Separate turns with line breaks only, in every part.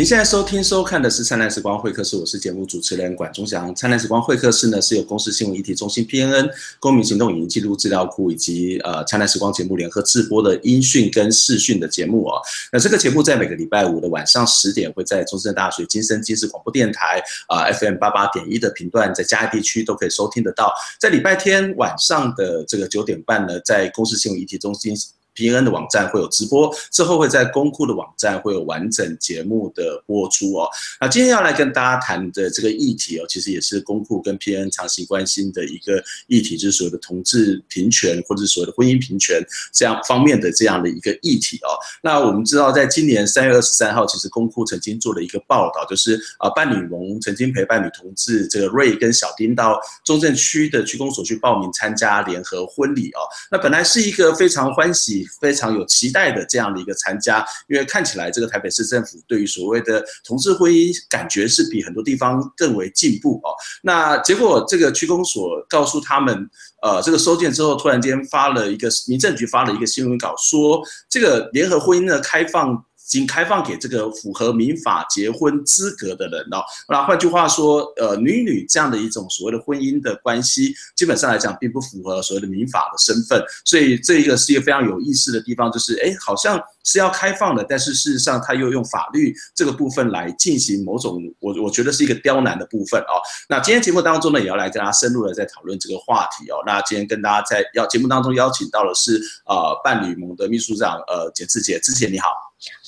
您现在收听收看的是《灿烂时光会客室》，我是节目主持人管中祥。《灿烂时光会客室》呢是由公司新闻议题中心 PNN 公民行动影音记录资料库以及呃《灿烂时光》节目联合制播的音讯跟视讯的节目哦。那这个节目在每个礼拜五的晚上十点会在中正大学金声金视广播电台啊、FM 八八点一的频段，在嘉义地区都可以收听得到。在礼拜天晚上的这个九点半呢，在公司新闻议题中心。P.N 的网站会有直播，之后会在公库的网站会有完整节目的播出哦。那今天要来跟大家谈的这个议题哦，其实也是公库跟 P.N 长期关心的一个议题，就是所谓的同志平权或者所谓的婚姻平权这样方面的这样的一个议题哦。那我们知道，在今年三月二十三号，其实公库曾经做了一个报道，就是啊，伴侣盟曾经陪伴女同志这个瑞跟小丁到中正区的区公所去报名参加联合婚礼哦。那本来是一个非常欢喜。非常有期待的这样的一个参加，因为看起来这个台北市政府对于所谓的同志婚姻，感觉是比很多地方更为进步哦。那结果这个区公所告诉他们，呃，这个收件之后，突然间发了一个民政局发了一个新闻稿，说这个联合婚姻的开放。仅开放给这个符合民法结婚资格的人哦。那换句话说，呃，女女这样的一种所谓的婚姻的关系，基本上来讲并不符合所谓的民法的身份。所以这一个是一个非常有意思的地方，就是哎，好像是要开放的，但是事实上他又用法律这个部分来进行某种，我我觉得是一个刁难的部分哦。那今天节目当中呢，也要来跟大家深入的在讨论这个话题哦。那今天跟大家在邀节目当中邀请到的是呃伴侣盟的秘书长呃简志杰，志杰你好。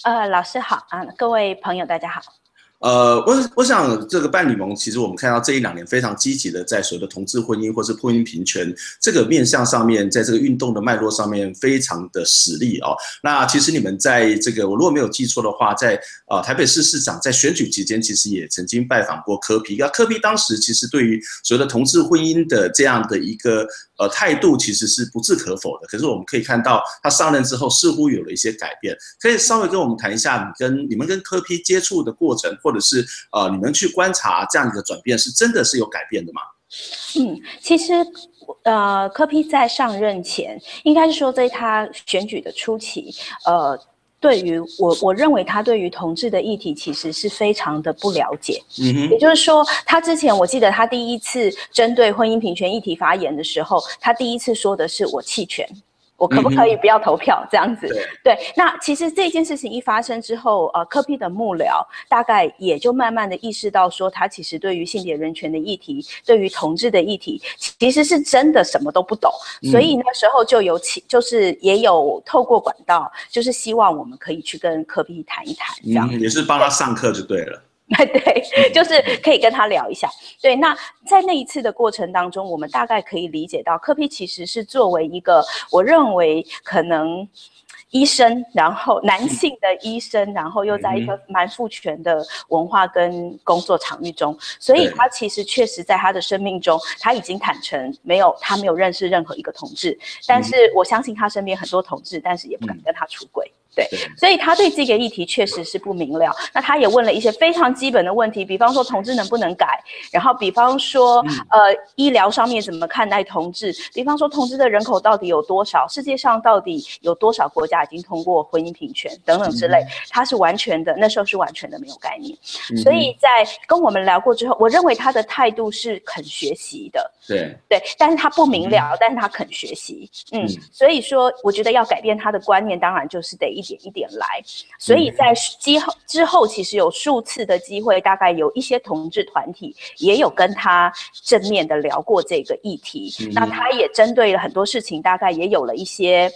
呃，老师好啊，各位朋友大家好。
呃，我我想这个伴侣盟，其实我们看到这一两年非常积极的在所谓的同志婚姻或是婚姻平权这个面向上面，在这个运动的脉络上面非常的实力哦。那其实你们在这个我如果没有记错的话，在呃台北市市长在选举期间，其实也曾经拜访过柯 P。那柯 P 当时其实对于所谓的同志婚姻的这样的一个呃态度，其实是不置可否的。可是我们可以看到他上任之后，似乎有了一些改变。可以稍微跟我们谈一下，你跟你们跟柯 P 接触的过程，或或者是呃，你们去观察这样的转变，是真的是有改变的吗？
嗯，其实呃，柯批在上任前，应该是说在他选举的初期，呃，对于我，我认为他对于同志的议题其实是非常的不了解。嗯哼，也就是说，他之前我记得他第一次针对婚姻平权议题发言的时候，他第一次说的是我弃权。我可不可以不要投票这样子？嗯、对，那其实这件事情一发生之后，呃，柯 P 的幕僚大概也就慢慢的意识到，说他其实对于性别人权的议题，对于同志的议题，其实是真的什么都不懂。所以那时候就有起，就是也有透过管道，就是希望我们可以去跟柯 P 谈一谈，这样、嗯、
也是帮他上课就对了。
对，就是可以跟他聊一下。对，那在那一次的过程当中，我们大概可以理解到，柯 P 其实是作为一个，我认为可能医生，然后男性的医生，然后又在一个蛮父权的文化跟工作场域中，所以他其实确实在他的生命中，他已经坦诚没有，他没有认识任何一个同志，但是我相信他身边很多同志，但是也不敢跟他出柜。对，所以他对这个议题确实是不明了。那他也问了一些非常基本的问题，比方说同志能不能改，然后比方说呃医疗上面怎么看待同志，比方说同志的人口到底有多少，世界上到底有多少国家已经通过婚姻平权等等之类，他是完全的，那时候是完全的没有概念。所以在跟我们聊过之后，我认为他的态度是肯学习的。
对
对，但是他不明了，但是他肯学习。嗯，所以说我觉得要改变他的观念，当然就是得一。一点一点来，所以在之后之后，其实有数次的机会，大概有一些同志团体也有跟他正面的聊过这个议题。嗯、那他也针对了很多事情，大概也有了一些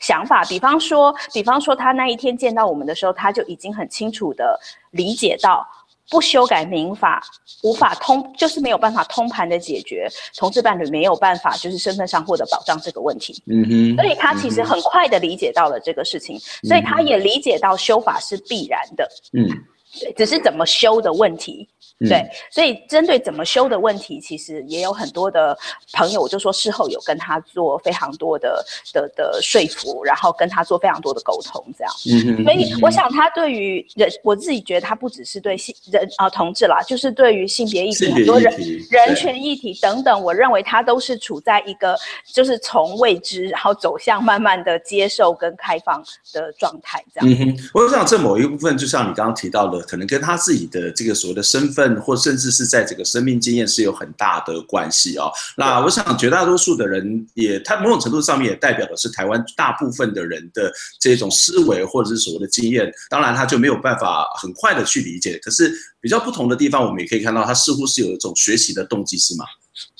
想法。比方说，比方说他那一天见到我们的时候，他就已经很清楚的理解到。不修改民法，无法通，就是没有办法通盘的解决同志伴侣没有办法就是身份上获得保障这个问题。嗯哼，所以他其实很快的理解到了这个事情，嗯、所以他也理解到修法是必然的。嗯，对，只是怎么修的问题。对，所以针对怎么修的问题，其实也有很多的朋友，我就说事后有跟他做非常多的的的说服，然后跟他做非常多的沟通，这样。嗯，所以我想他对于人，我自己觉得他不只是对性人啊同志啦，就是对于性别议题、很多人人权议题等等，我认为他都是处在一个就是从未知，然后走向慢慢的接受跟开放的状态，这样。嗯哼，
我想这某一部分，就像你刚刚提到的，的，可能跟他自己的这个所谓的身份，或甚至是在这个生命经验是有很大的关系哦。那我想绝大多数的人也，他某种程度上面也代表的是台湾大部分的人的这种思维或者是所谓的经验。当然，他就没有办法很快的去理解。可是比较不同的地方，我们也可以看到，他似乎是有一种学习的动机，是吗？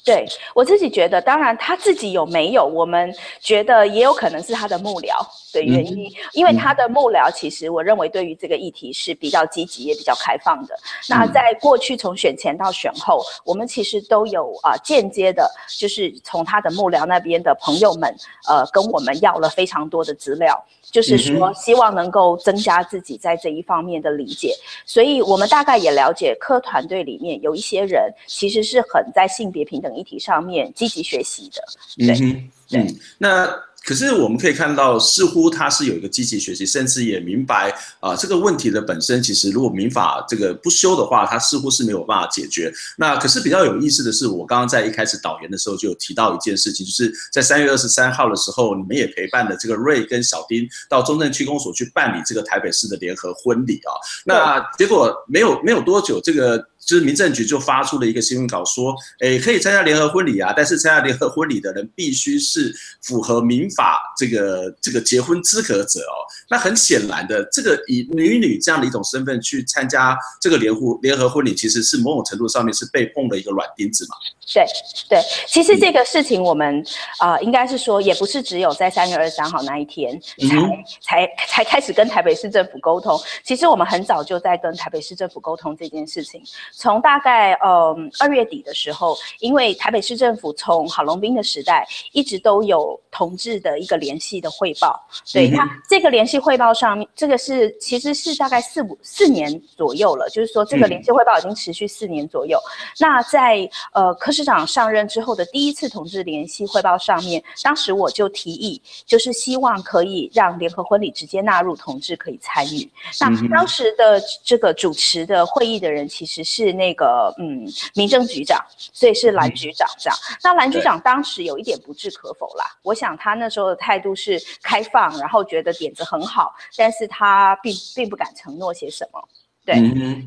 对，我自己觉得，当然他自己有没有，我们觉得也有可能是他的幕僚的原因，嗯、因为他的幕僚其实我认为对于这个议题是比较积极也比较开放的。嗯、那在过去从选前到选后，我们其实都有啊、呃、间接的，就是从他的幕僚那边的朋友们呃跟我们要了非常多的资料，就是说希望能够增加自己在这一方面的理解。所以我们大概也了解科团队里面有一些人其实是很在性别平等议题上面积极学习的。对，嗯，
对，那。可是我们可以看到，似乎他是有一个积极学习，甚至也明白啊、这个问题的本身。其实如果民法这个不修的话，他似乎是没有办法解决。那可是比较有意思的是，我刚刚在一开始导言的时候就有提到一件事情，就是在三月二十三号的时候，你们也陪伴了这个瑞跟小丁到中正区公所去办理这个台北市的联合婚礼啊。那结果没有没有多久，这个。就是民政局就发出了一个新闻稿，说，诶，可以参加联合婚礼啊，但是参加联合婚礼的人必须是符合民法这个这个结婚资格者哦。那很显然的，这个以女女这样的一种身份去参加这个联婚联合婚礼，其实是某种程度上面是被碰了一个软钉子嘛。
对对，其实这个事情我们啊、呃，应该是说，也不是只有在三月二十三号那一天才、嗯、才才开始跟台北市政府沟通。其实我们很早就在跟台北市政府沟通这件事情。从大概嗯二月底的时候，因为台北市政府从郝龙斌的时代一直都有同志的一个联系的汇报，对他这个联系汇报上面，这个是其实是大概四五四年左右了，就是说这个联系汇报已经持续四年左右。那在呃柯市长上任之后的第一次同志联系汇报上面，当时我就提议，就是希望可以让联合婚礼直接纳入同志可以参与。那当时的这个主持的会议的人其实是。那个嗯，民政局长，所以是蓝局长这样。那蓝局长当时有一点不置可否啦。我想他那时候的态度是开放，然后觉得点子很好，但是他并并不敢承诺些什么。对，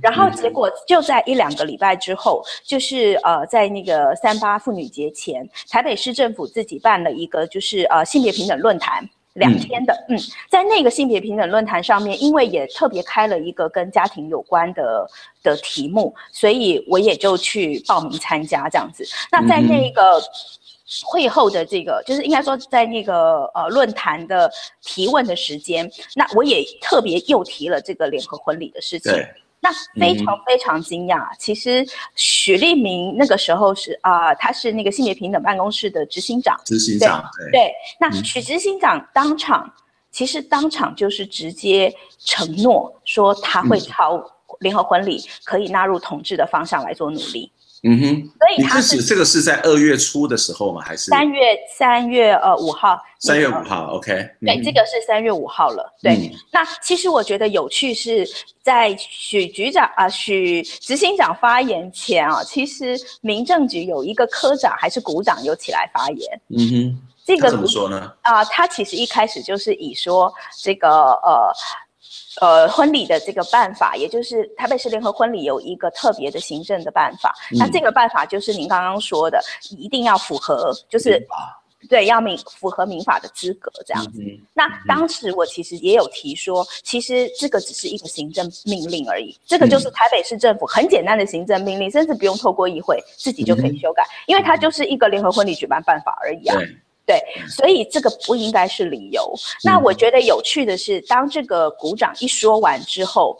然后结果就在一两个礼拜之后，就是呃，在那个三八妇女节前，台北市政府自己办了一个就是呃性别平等论坛。两天的，嗯，在那个性别平等论坛上面，因为也特别开了一个跟家庭有关的的题目，所以我也就去报名参加这样子。那在那个会后的这个，就是应该说在那个呃论坛的提问的时间，那我也特别又提了这个联合婚礼的事情。那非常非常惊讶，嗯、其实许立明那个时候是啊、呃，他是那个性别平等办公室的执行长。执行长，对。对对，那许执行长当场，嗯、其实当场就是直接承诺说他会朝联合婚礼可以纳入同志的方向来做努力。
嗯哼，所以他是这个是在二月初的时候吗？还是
三月三月呃五号？
三月五号，OK。
对，这个是三月五号了。对，那其实我觉得有趣是在许局长啊，许执行长发言前啊，其实民政局有一个科长还是股长有起来发言。嗯哼，这个
怎么说呢？
啊，他其实一开始就是以说这个呃。呃，婚礼的这个办法，也就是台北市联合婚礼有一个特别的行政的办法。嗯、那这个办法就是您刚刚说的，一定要符合，就是对，要民符合民法的资格这样子。嗯、那当时我其实也有提说，其实这个只是一个行政命令而已，这个就是台北市政府很简单的行政命令，甚至不用透过议会，自己就可以修改，嗯、因为它就是一个联合婚礼举办办法而已啊。对，所以这个不应该是理由。那我觉得有趣的是，当这个股长一说完之后，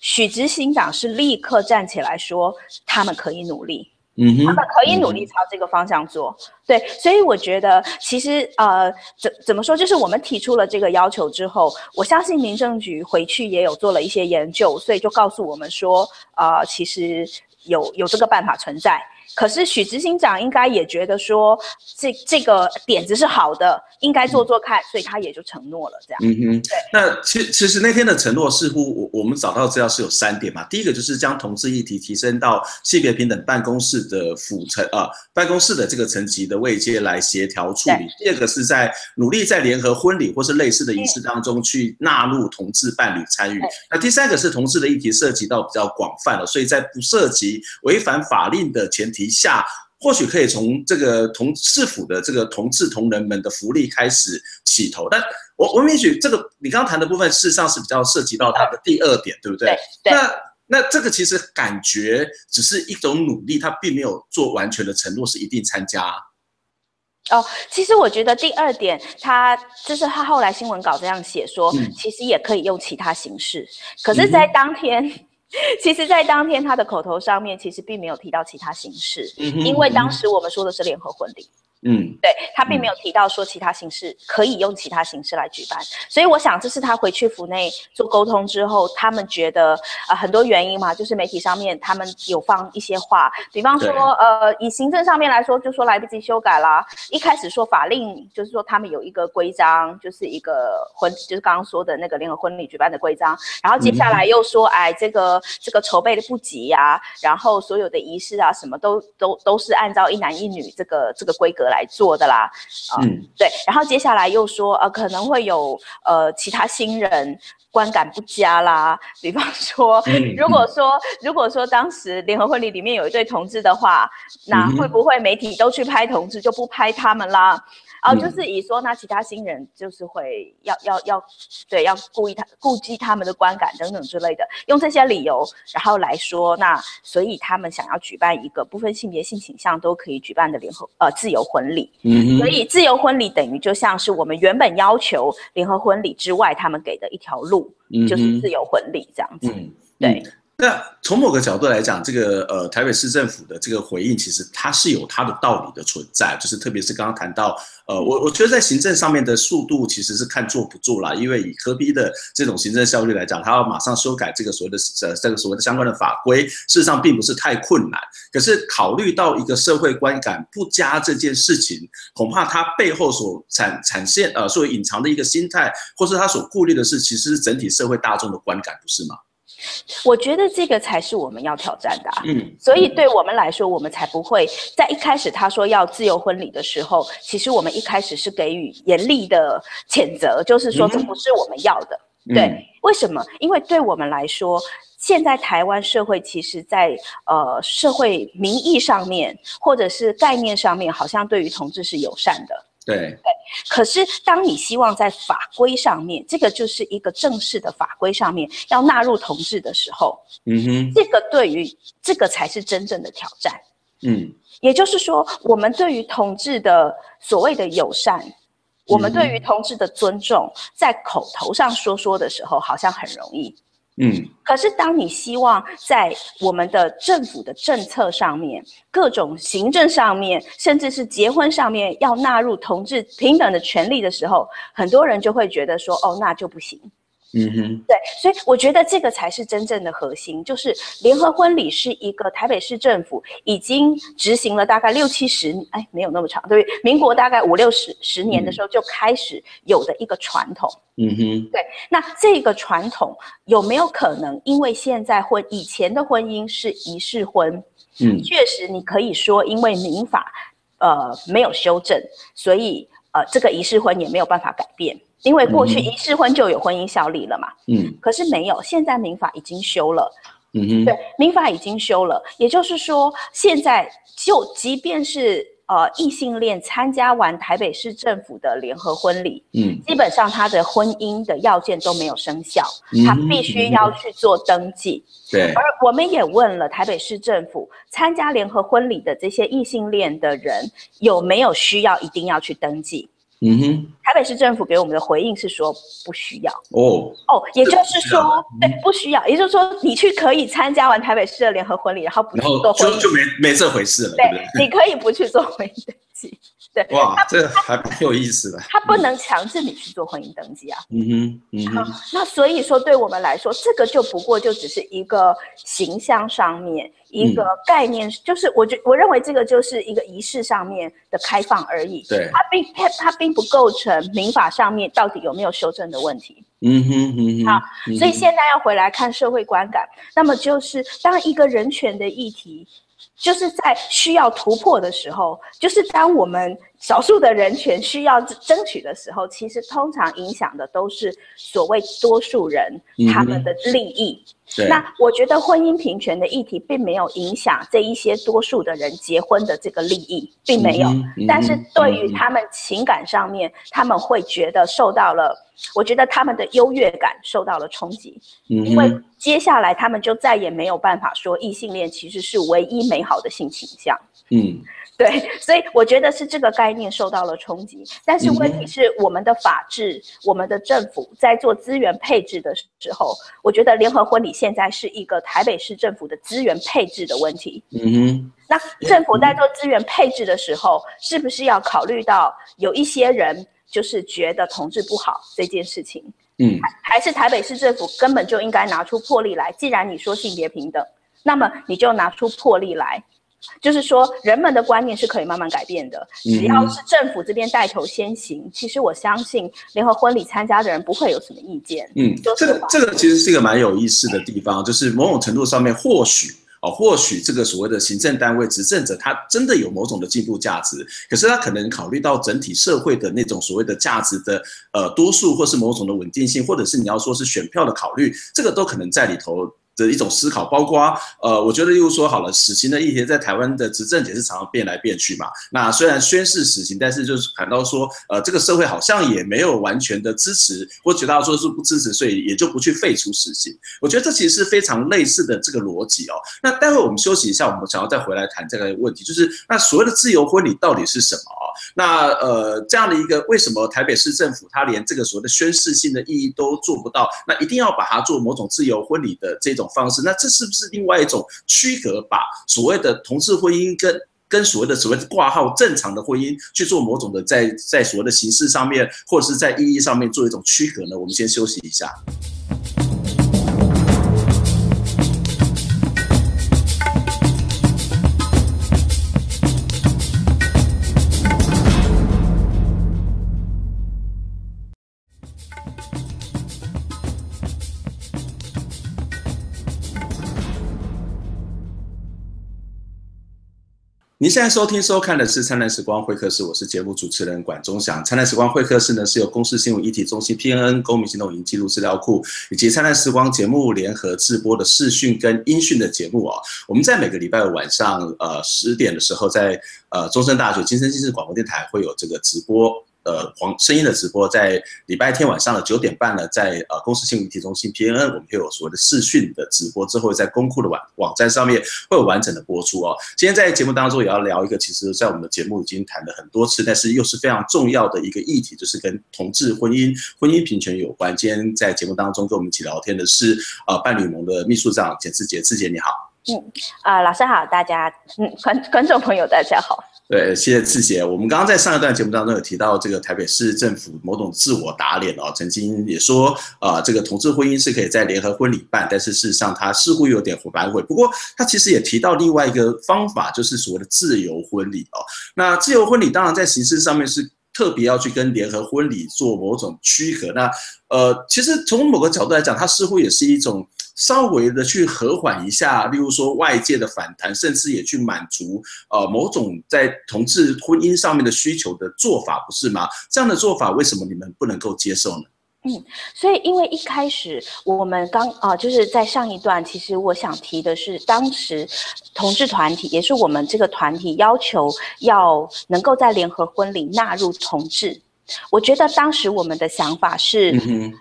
许执行长是立刻站起来说，他们可以努力，嗯哼，他们可以努力朝这个方向做。对，所以我觉得其实呃，怎怎么说，就是我们提出了这个要求之后，我相信民政局回去也有做了一些研究，所以就告诉我们说，呃，其实有有这个办法存在。可是许执行长应该也觉得说这这个点子是好的，应该做做看，所以他也就承诺了这样。
嗯哼，对。那其其实那天的承诺似乎我我们找到资料是有三点嘛，第一个就是将同志议题提升到性别平等办公室的辅层啊办公室的这个层级的位阶来协调处理。第二个是在努力在联合婚礼或是类似的仪式当中去纳入同志伴侣参与。那第三个是同志的议题涉及到比较广泛了，所以在不涉及违反法令的前提下，或许可以从这个同市府的这个同志同仁们的福利开始起头。但我我允许这个你刚刚谈的部分，事实上是比较涉及到他的第二点，对不对？
对。
那那这个其实感觉只是一种努力，他并没有做完全的承诺是一定参加。
哦，其实我觉得第二点，他就是他后来新闻稿这样写说，嗯、其实也可以用其他形式。可是，在当天。嗯 其实，在当天他的口头上面，其实并没有提到其他形式，因为当时我们说的是联合婚礼。嗯，对，他并没有提到说其他形式可以用其他形式来举办，所以我想这是他回去府内做沟通之后，他们觉得呃很多原因嘛，就是媒体上面他们有放一些话，比方说呃以行政上面来说，就说来不及修改啦，一开始说法令就是说他们有一个规章，就是一个婚就是刚刚说的那个联合婚礼举办的规章，然后接下来又说哎这个这个筹备的不急呀、啊，然后所有的仪式啊什么都都都是按照一男一女这个这个规格来。来做的啦，啊、呃，嗯，对，然后接下来又说，呃，可能会有呃其他新人观感不佳啦，比方说，如果说如果说当时联合婚礼里面有一对同志的话，那会不会媒体都去拍同志，就不拍他们啦？然后就是以说，那其他新人就是会要要要，对，要顾意他顾及他们的观感等等之类的，用这些理由，然后来说，那所以他们想要举办一个不分性别性倾向都可以举办的联合呃自由婚礼，嗯，所以自由婚礼等于就像是我们原本要求联合婚礼之外，他们给的一条路，就是自由婚礼这样子，嗯、对。
那从某个角度来讲，这个呃台北市政府的这个回应，其实它是有它的道理的存在。就是特别是刚刚谈到，呃，我我觉得在行政上面的速度其实是看做不做啦，因为以柯 P 的这种行政效率来讲，他要马上修改这个所谓的呃这个所谓的相关的法规，事实上并不是太困难。可是考虑到一个社会观感不佳这件事情，恐怕它背后所产产现呃所隐藏的一个心态，或是他所顾虑的是，其实是整体社会大众的观感，不是吗？
我觉得这个才是我们要挑战的啊，嗯，所以对我们来说，我们才不会在一开始他说要自由婚礼的时候，其实我们一开始是给予严厉的谴责，就是说这不是我们要的，对，为什么？因为对我们来说，现在台湾社会其实在呃社会民意上面或者是概念上面，好像对于同志是友善的。
对对，
可是当你希望在法规上面，这个就是一个正式的法规上面要纳入同志的时候，嗯哼，这个对于这个才是真正的挑战，嗯，也就是说，我们对于同志的所谓的友善，嗯、我们对于同志的尊重，在口头上说说的时候，好像很容易。嗯，可是当你希望在我们的政府的政策上面、各种行政上面，甚至是结婚上面要纳入同志平等的权利的时候，很多人就会觉得说，哦，那就不行。嗯哼，对，所以我觉得这个才是真正的核心，就是联合婚礼是一个台北市政府已经执行了大概六七十，哎，没有那么长，对，民国大概五六十十年的时候就开始有的一个传统。嗯哼，对，那这个传统有没有可能，因为现在婚以前的婚姻是仪式婚，嗯，确实你可以说因为民法呃没有修正，所以呃这个仪式婚也没有办法改变。因为过去一试婚就有婚姻效力了嘛，嗯，可是没有，现在民法已经修了，嗯哼，对，民法已经修了，也就是说，现在就即便是呃异性恋参加完台北市政府的联合婚礼，嗯，基本上他的婚姻的要件都没有生效，他必须要去做登记，对，而我们也问了台北市政府，参加联合婚礼的这些异性恋的人有没有需要一定要去登记？嗯哼，台北市政府给我们的回应是说不需要。哦。哦，也就是说对不需要，也就是说你去可以参加完台北市的联合婚礼，然后不去做婚礼，
就就没没这回事了，
对，
对不
对？你可以不去做婚姻登记，对，
哇，这还蛮有意思的。
他不能强制你去做婚姻登记啊，嗯哼，嗯哼，那所以说对我们来说，这个就不过就只是一个形象上面。一个概念，就是我觉我认为这个就是一个仪式上面的开放而已。
对，
它并它它并不构成民法上面到底有没有修正的问题。
嗯哼嗯哼。好，
所以现在要回来看社会观感，那么就是当一个人权的议题。就是在需要突破的时候，就是当我们少数的人权需要争取的时候，其实通常影响的都是所谓多数人他们的利益。
嗯、
那我觉得婚姻平权的议题并没有影响这一些多数的人结婚的这个利益，并没有。
嗯嗯、
但是对于他们情感上面，他们会觉得受到了。我觉得他们的优越感受到了冲击，嗯，因为接下来他们就再也没有办法说异性恋其实是唯一美好的性倾向，
嗯，
对，所以我觉得是这个概念受到了冲击。但是问题是，我们的法治、我们的政府在做资源配置的时候，我觉得联合婚礼现在是一个台北市政府的资源配置的问题，
嗯哼。
那政府在做资源配置的时候，是不是要考虑到有一些人？就是觉得同志不好这件事情，
嗯，
还是台北市政府根本就应该拿出魄力来。既然你说性别平等，那么你就拿出魄力来，就是说人们的观念是可以慢慢改变的。只要是政府这边带头先行，其实我相信联合婚礼参加的人不会有什么意见。
嗯，这个这个其实是一个蛮有意思的地方，就是某种程度上面或许。哦，或许这个所谓的行政单位执政者，他真的有某种的进步价值，可是他可能考虑到整体社会的那种所谓的价值的呃多数，或是某种的稳定性，或者是你要说是选票的考虑，这个都可能在里头。的一种思考，包括呃，我觉得例如说好了，死刑的议题在台湾的执政也是常常变来变去嘛。那虽然宣誓死刑，但是就是谈到说，呃，这个社会好像也没有完全的支持，或觉得说是不支持，所以也就不去废除死刑。我觉得这其实是非常类似的这个逻辑哦。那待会我们休息一下，我们想要再回来谈这个问题，就是那所谓的自由婚礼到底是什么啊？那呃，这样的一个为什么台北市政府他连这个所谓的宣誓性的意义都做不到？那一定要把它做某种自由婚礼的这种。方式，那这是不是另外一种区隔，把所谓的同志婚姻跟跟所谓的所谓挂号正常的婚姻去做某种的在在所谓的形式上面，或者是在意义上面做一种区隔呢？我们先休息一下。您现在收听收看的是《灿烂时光会客室》，我是节目主持人管中祥。《灿烂时光会客室》呢是由公司新闻议题中心 PNN 公民行动影音记录资料库以及《灿烂时光》节目联合制播的视讯跟音讯的节目啊。我们在每个礼拜五晚上呃十点的时候，在呃中山大学金山新市广播电台会有这个直播。呃，黄声音的直播在礼拜天晚上的九点半呢，在呃公司新闻议题中心 PNN，我们会有所谓的视讯的直播，之后在公库的网网站上面会有完整的播出哦。今天在节目当中也要聊一个，其实在我们的节目已经谈了很多次，但是又是非常重要的一个议题，就是跟同志婚姻、婚姻平权有关。今天在节目当中跟我们一起聊天的是呃伴侣盟的秘书长简志杰，志杰你好。
嗯，啊、老师好，大家，嗯，观观众朋友大家好。
对，谢谢志杰。我们刚刚在上一段节目当中有提到这个台北市政府某种自我打脸哦，曾经也说啊、这个同志婚姻是可以在联合婚礼办，但是事实上它似乎有点反悔。不过他其实也提到另外一个方法，就是所谓的自由婚礼哦。那自由婚礼当然在形式上面是特别要去跟联合婚礼做某种区隔。那呃，其实从某个角度来讲，它似乎也是一种。稍微的去和缓一下，例如说外界的反弹，甚至也去满足呃某种在同志婚姻上面的需求的做法，不是吗？这样的做法为什么你们不能够接受呢？
嗯，所以因为一开始我们刚啊、呃，就是在上一段，其实我想提的是，当时同志团体也是我们这个团体要求要能够在联合婚礼纳入同志，我觉得当时我们的想法是。嗯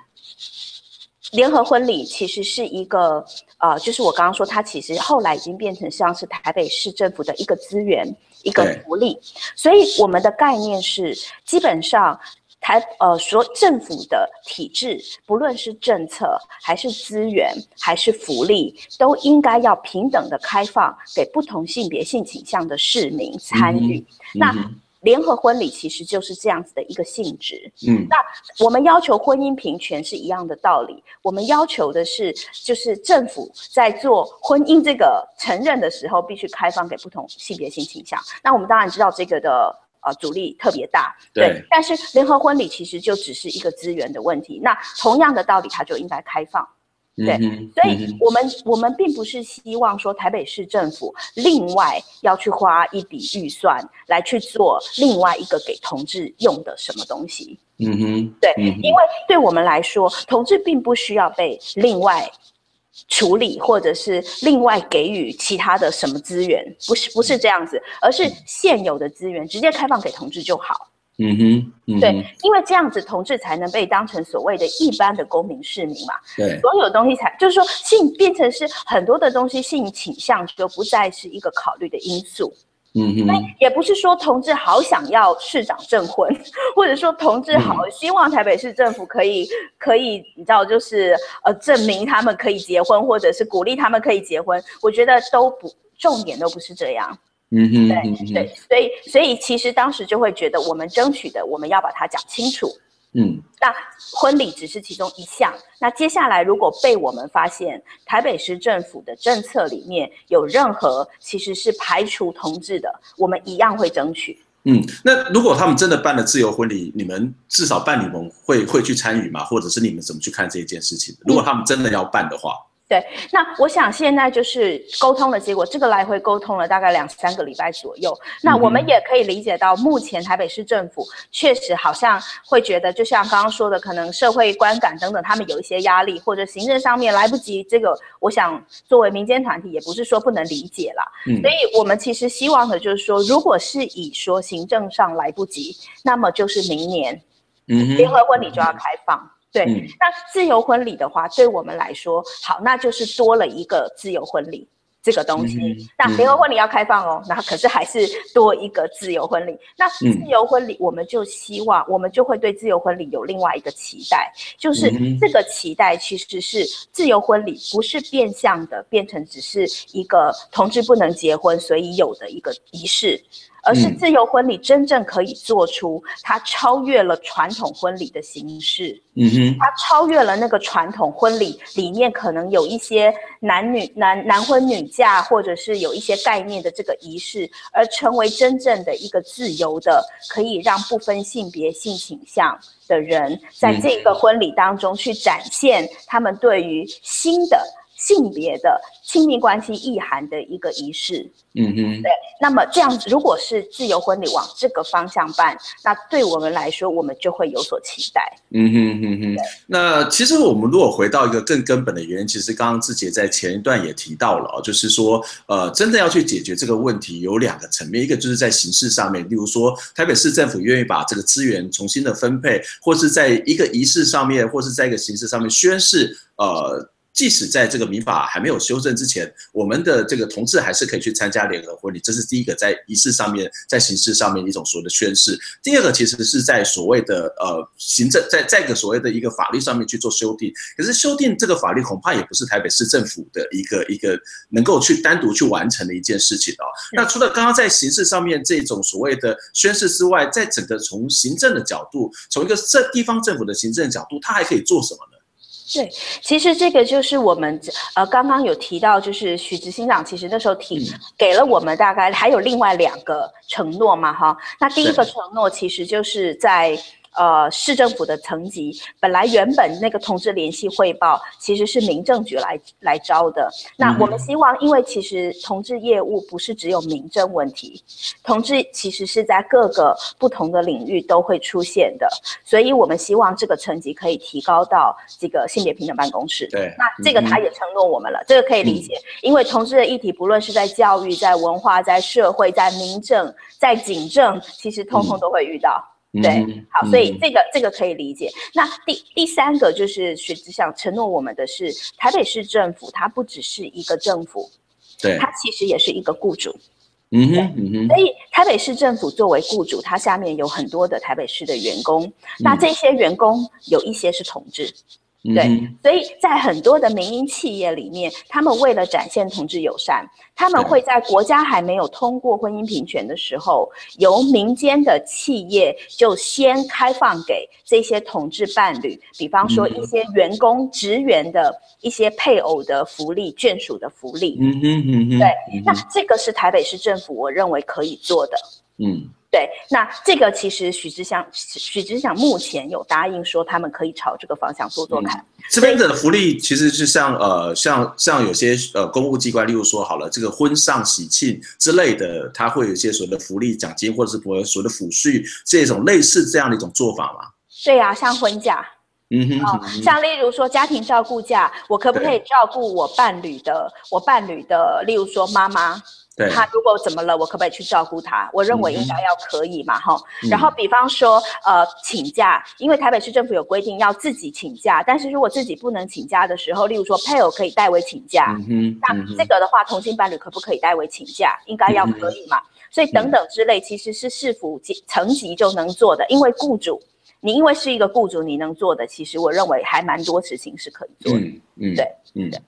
联合婚礼其实是一个，呃，就是我刚刚说，它其实后来已经变成像是台北市政府的一个资源、一个福利。所以我们的概念是，基本上台呃说政府的体制，不论是政策还是资源还是福利，都应该要平等的开放给不同性别性倾向的市民参与。嗯、那联合婚礼其实就是这样子的一个性质。
嗯，
那我们要求婚姻平权是一样的道理。我们要求的是，就是政府在做婚姻这个承认的时候，必须开放给不同性别性倾向。那我们当然知道这个的呃阻力特别大，对。对，但是联合婚礼其实就只是一个资源的问题。那同样的道理，它就应该开放。对，所以我们我们并不是希望说台北市政府另外要去花一笔预算来去做另外一个给同志用的什么东西。
嗯哼，
对，因为对我们来说，同志并不需要被另外处理，或者是另外给予其他的什么资源，不是不是这样子，而是现有的资源直接开放给同志就好。
嗯哼，嗯哼，
对，因为这样子同志才能被当成所谓的一般的公民市民嘛。
对，
所有东西才就是说性变成是很多的东西，性倾向就不再是一个考虑的因素。
嗯哼，
那也不是说同志好想要市长证婚，或者说同志好希望台北市政府可以、嗯、可以，你知道，就是呃证明他们可以结婚，或者是鼓励他们可以结婚。我觉得都不重点都不是这样。
嗯哼，
对对，所以所以其实当时就会觉得，我们争取的，我们要把它讲清楚。
嗯，
那婚礼只是其中一项。那接下来如果被我们发现台北市政府的政策里面有任何其实是排除同志的，我们一样会争取。
嗯，那如果他们真的办了自由婚礼，你们至少办理盟会会去参与吗？或者是你们怎么去看这一件事情？如果他们真的要办的话？嗯
对，那我想现在就是沟通的结果，这个来回沟通了大概两三个礼拜左右。那我们也可以理解到，目前台北市政府确实好像会觉得，就像刚刚说的，可能社会观感等等，他们有一些压力，或者行政上面来不及。这个，我想作为民间团体，也不是说不能理解啦。嗯，所以我们其实希望的就是说，如果是以说行政上来不及，那么就是明年，嗯，联合婚礼就要开放。对，那自由婚礼的话，对我们来说，好，那就是多了一个自由婚礼这个东西。嗯、那联合婚礼要开放哦，那可是还是多一个自由婚礼。那自由婚礼，我们就希望，我们就会对自由婚礼有另外一个期待，就是这个期待其实是自由婚礼不是变相的变成只是一个同志不能结婚所以有的一个仪式。而是自由婚礼真正可以做出，它超越了传统婚礼的形式，
嗯哼，
它超越了那个传统婚礼里面可能有一些男女男男婚女嫁，或者是有一些概念的这个仪式，而成为真正的一个自由的，可以让不分性别性倾向的人，在这个婚礼当中去展现他们对于新的性别的亲密关系意涵的一个仪式。
嗯哼，
对，那么这样，如果是自由婚礼往这个方向办，那对我们来说，我们就会有所期待。
嗯哼哼哼。那其实我们如果回到一个更根本的原因，其实刚刚志杰在前一段也提到了哦，就是说，呃，真的要去解决这个问题，有两个层面，一个就是在形式上面，例如说，台北市政府愿意把这个资源重新的分配，或是在一个仪式上面，或是在一个形式上面宣誓，呃。即使在这个民法还没有修正之前，我们的这个同志还是可以去参加联合婚礼，这是第一个在仪式上面、在形式上面一种所谓的宣誓。第二个其实是在所谓的呃行政，在在一个所谓的一个法律上面去做修订。可是修订这个法律恐怕也不是台北市政府的一个一个能够去单独去完成的一件事情哦。那除了刚刚在形式上面这种所谓的宣誓之外，在整个从行政的角度，从一个这地方政府的行政角度，它还可以做什么呢？
对，其实这个就是我们呃刚刚有提到，就是许执行长其实那时候提给了我们大概还有另外两个承诺嘛，哈，那第一个承诺其实就是在。呃，市政府的层级本来原本那个同志联系汇报其实是民政局来来招的。那我们希望，因为其实同志业务不是只有民政问题，同志其实是在各个不同的领域都会出现的，所以我们希望这个层级可以提高到这个性别平等办公室。
对，
那这个他也承诺我们了，这个可以理解，因为同志的议题不论是在教育、在文化、在社会、在民政、在警政，其实通通都会遇到。对，好，所以这个这个可以理解。那第第三个就是学子想承诺我们的是，台北市政府它不只是一个政府，
对，
它其实也是一个雇主。
嗯哼，嗯哼。
所以台北市政府作为雇主，它下面有很多的台北市的员工，那这些员工有一些是同志。对，所以在很多的民营企业里面，他们为了展现同志友善，他们会在国家还没有通过婚姻平权的时候，由民间的企业就先开放给这些同志伴侣，比方说一些员工职员的一些配偶的福利、眷属的福利。嗯嗯嗯，对，那这个是台北市政府我认为可以做的。嗯。对，那这个其实许志祥许志祥目前有答应说，他们可以朝这个方向做做看。嗯、
这边的福利其实是像呃，像像有些呃公务机关，例如说好了，这个婚丧喜庆之类的，它会有一些所谓的福利奖金，或者是所谓的抚恤这种类似这样的一种做法嘛？
对呀、啊，像婚假，嗯哼，嗯哼，像例如说家庭照顾假，我可不可以照顾我伴侣的我伴侣的，例如说妈妈。对他如果怎么了，我可不可以去照顾他？我认为应该要可以嘛，哈、嗯。然后比方说，呃，请假，因为台北市政府有规定要自己请假，但是如果自己不能请假的时候，例如说配偶可以代为请假，嗯、那这个的话，同性伴侣可不可以代为请假？应该要可以嘛。嗯、所以等等之类，其实是市府级层级就能做的，因为雇主，你因为是一个雇主，你能做的，其实我认为还蛮多事情是可以做的。嗯嗯，对，嗯对。
嗯，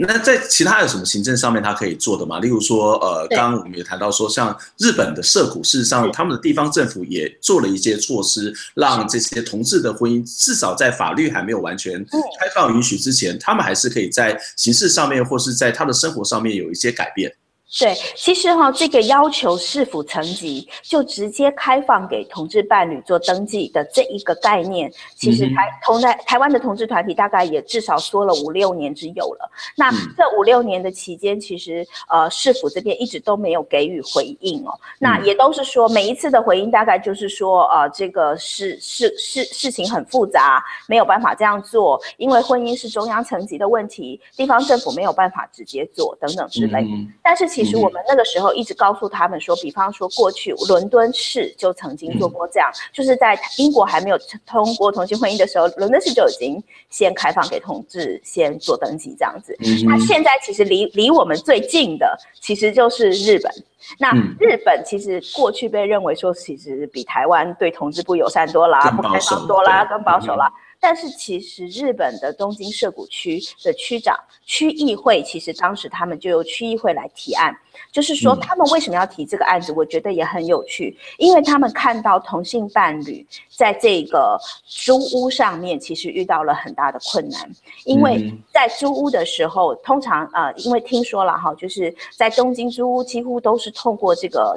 那在其他有什么行政上面他可以做的吗？例如说，呃，刚刚我们也谈到说，像日本的社谷，事实上他们的地方政府也做了一些措施，让这些同志的婚姻至少在法律还没有完全开放允许之前，他们还是可以在形式上面或是在他的生活上面有一些改变。
对，其实哈，这个要求市府层级就直接开放给同志伴侣做登记的这一个概念，其实台同在台湾的同志团体大概也至少说了五六年之有了。那这五六年的期间，其实呃市府这边一直都没有给予回应哦。那也都是说每一次的回应大概就是说呃这个事事事事情很复杂，没有办法这样做，因为婚姻是中央层级的问题，地方政府没有办法直接做等等之类。但是其实。其实我们那个时候一直告诉他们说，比方说过去伦敦市就曾经做过这样，就是在英国还没有通过同性婚姻的时候，伦敦市就已经先开放给同志先做登记这样子。那现在其实离离我们最近的其实就是日本。那日本其实过去被认为说，其实比台湾对同志不友善多啦，不开放多啦，更保守啦。但是其实日本的东京涉谷区的区长、区议会，其实当时他们就由区议会来提案，就是说他们为什么要提这个案子，我觉得也很有趣，因为他们看到同性伴侣在这个租屋上面其实遇到了很大的困难，因为在租屋的时候，通常呃，因为听说了哈，就是在东京租屋几乎都是透过这个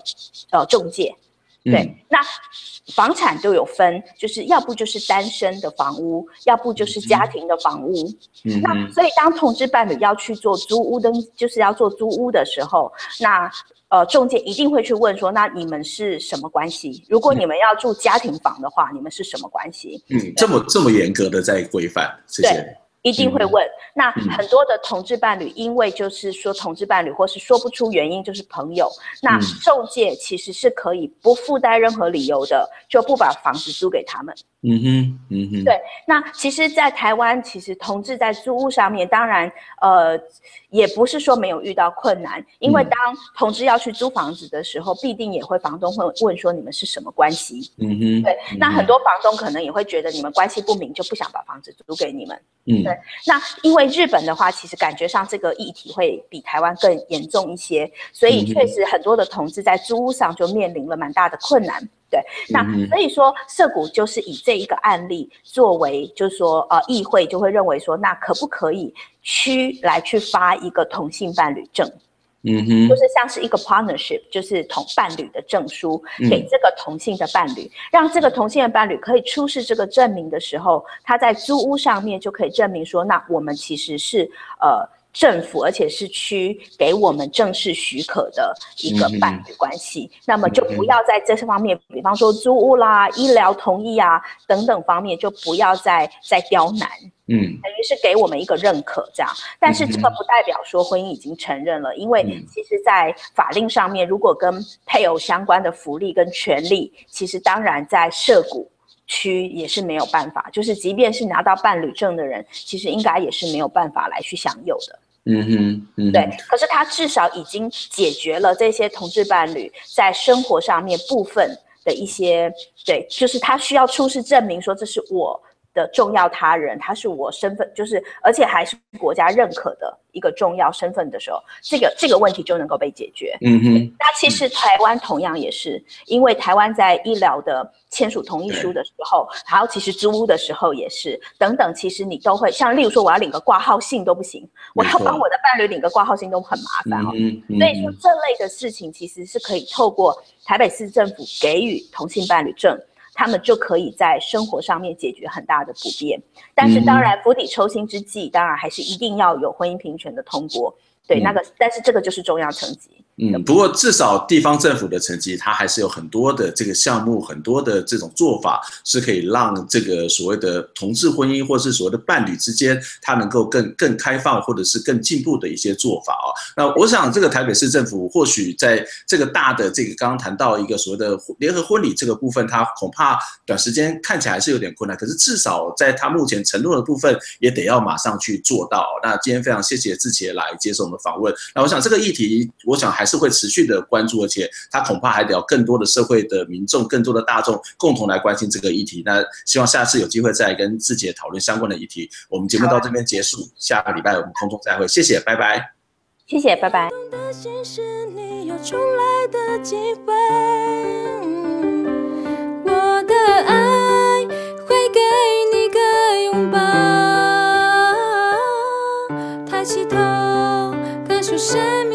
呃中介，对，那。房产都有分，就是要不就是单身的房屋，要不就是家庭的房屋。嗯、那所以当同志伴侣要去做租屋登，就是要做租屋的时候，那呃中介一定会去问说，那你们是什么关系？如果你们要住家庭房的话，嗯、你们是什么关系？
嗯，这么这么严格的在规范这些。对
一定会问，那很多的同志伴侣，因为就是说同志伴侣，或是说不出原因，就是朋友，那仲介其实是可以不附带任何理由的，就不把房子租给他们。嗯哼，嗯哼，对。那其实，在台湾，其实同志在租屋上面，当然，呃，也不是说没有遇到困难，因为当同志要去租房子的时候，必定也会房东会问说你们是什么关系。嗯哼，对。那很多房东可能也会觉得你们关系不明，就不想把房子租给你们。嗯，对。那因为日本的话，其实感觉上这个议题会比台湾更严重一些，所以确实很多的同志在租屋上就面临了蛮大的困难。对，那所以说涉谷就是以这一个案例作为，就是说呃，议会就会认为说，那可不可以区来去发一个同性伴侣证？嗯哼，就是像是一个 partnership，就是同伴侣的证书，给这个同性的伴侣，让这个同性的伴侣可以出示这个证明的时候，他在租屋上面就可以证明说，那我们其实是呃。政府，而且是区给我们正式许可的一个伴侣关系，嗯、那么就不要在这些方面，比方说租屋啦、医疗同意啊等等方面，就不要再再刁难，嗯，等于是给我们一个认可这样。但是这个不代表说婚姻已经承认了，因为其实，在法令上面，如果跟配偶相关的福利跟权利，其实当然在涉谷区也是没有办法，就是即便是拿到伴侣证的人，其实应该也是没有办法来去享有的。嗯哼，嗯哼，对。可是他至少已经解决了这些同志伴侣在生活上面部分的一些，对，就是他需要出示证明说，这是我的重要他人，他是我身份，就是而且还是国家认可的一个重要身份的时候，这个这个问题就能够被解决。
嗯哼。
那其实台湾同样也是，因为台湾在医疗的签署同意书的时候，还有其实租屋的时候也是，等等，其实你都会像例如说，我要领个挂号信都不行，我要帮我的伴侣领个挂号信都很麻烦哦。嗯嗯。所以说这类的事情其实是可以透过台北市政府给予同性伴侣证。他们就可以在生活上面解决很大的不便，但是当然釜底抽薪之际，当然还是一定要有婚姻平权的通过。对，那个，但是这个就是中央层级。
嗯，不过至少地方政府的层级，它还是有很多的这个项目，很多的这种做法，是可以让这个所谓的同志婚姻，或是所谓的伴侣之间，它能够更更开放，或者是更进步的一些做法啊。那我想，这个台北市政府或许在这个大的这个刚刚谈到一个所谓的联合婚礼这个部分，它恐怕短时间看起来是有点困难。可是至少在它目前承诺的部分，也得要马上去做到。那今天非常谢谢志杰来接受我们访问。那我想这个议题，我想还是会持续的关注，而且他恐怕还得要更多的社会的民众、更多的大众共同来关心这个议题。那希望下次有机会再跟志杰讨论相关的议题。我们节目到这边结束，下个礼拜我们空中再会，谢谢，拜拜。
谢谢，拜拜。
我的爱会给你个拥抱，抬起头，感受生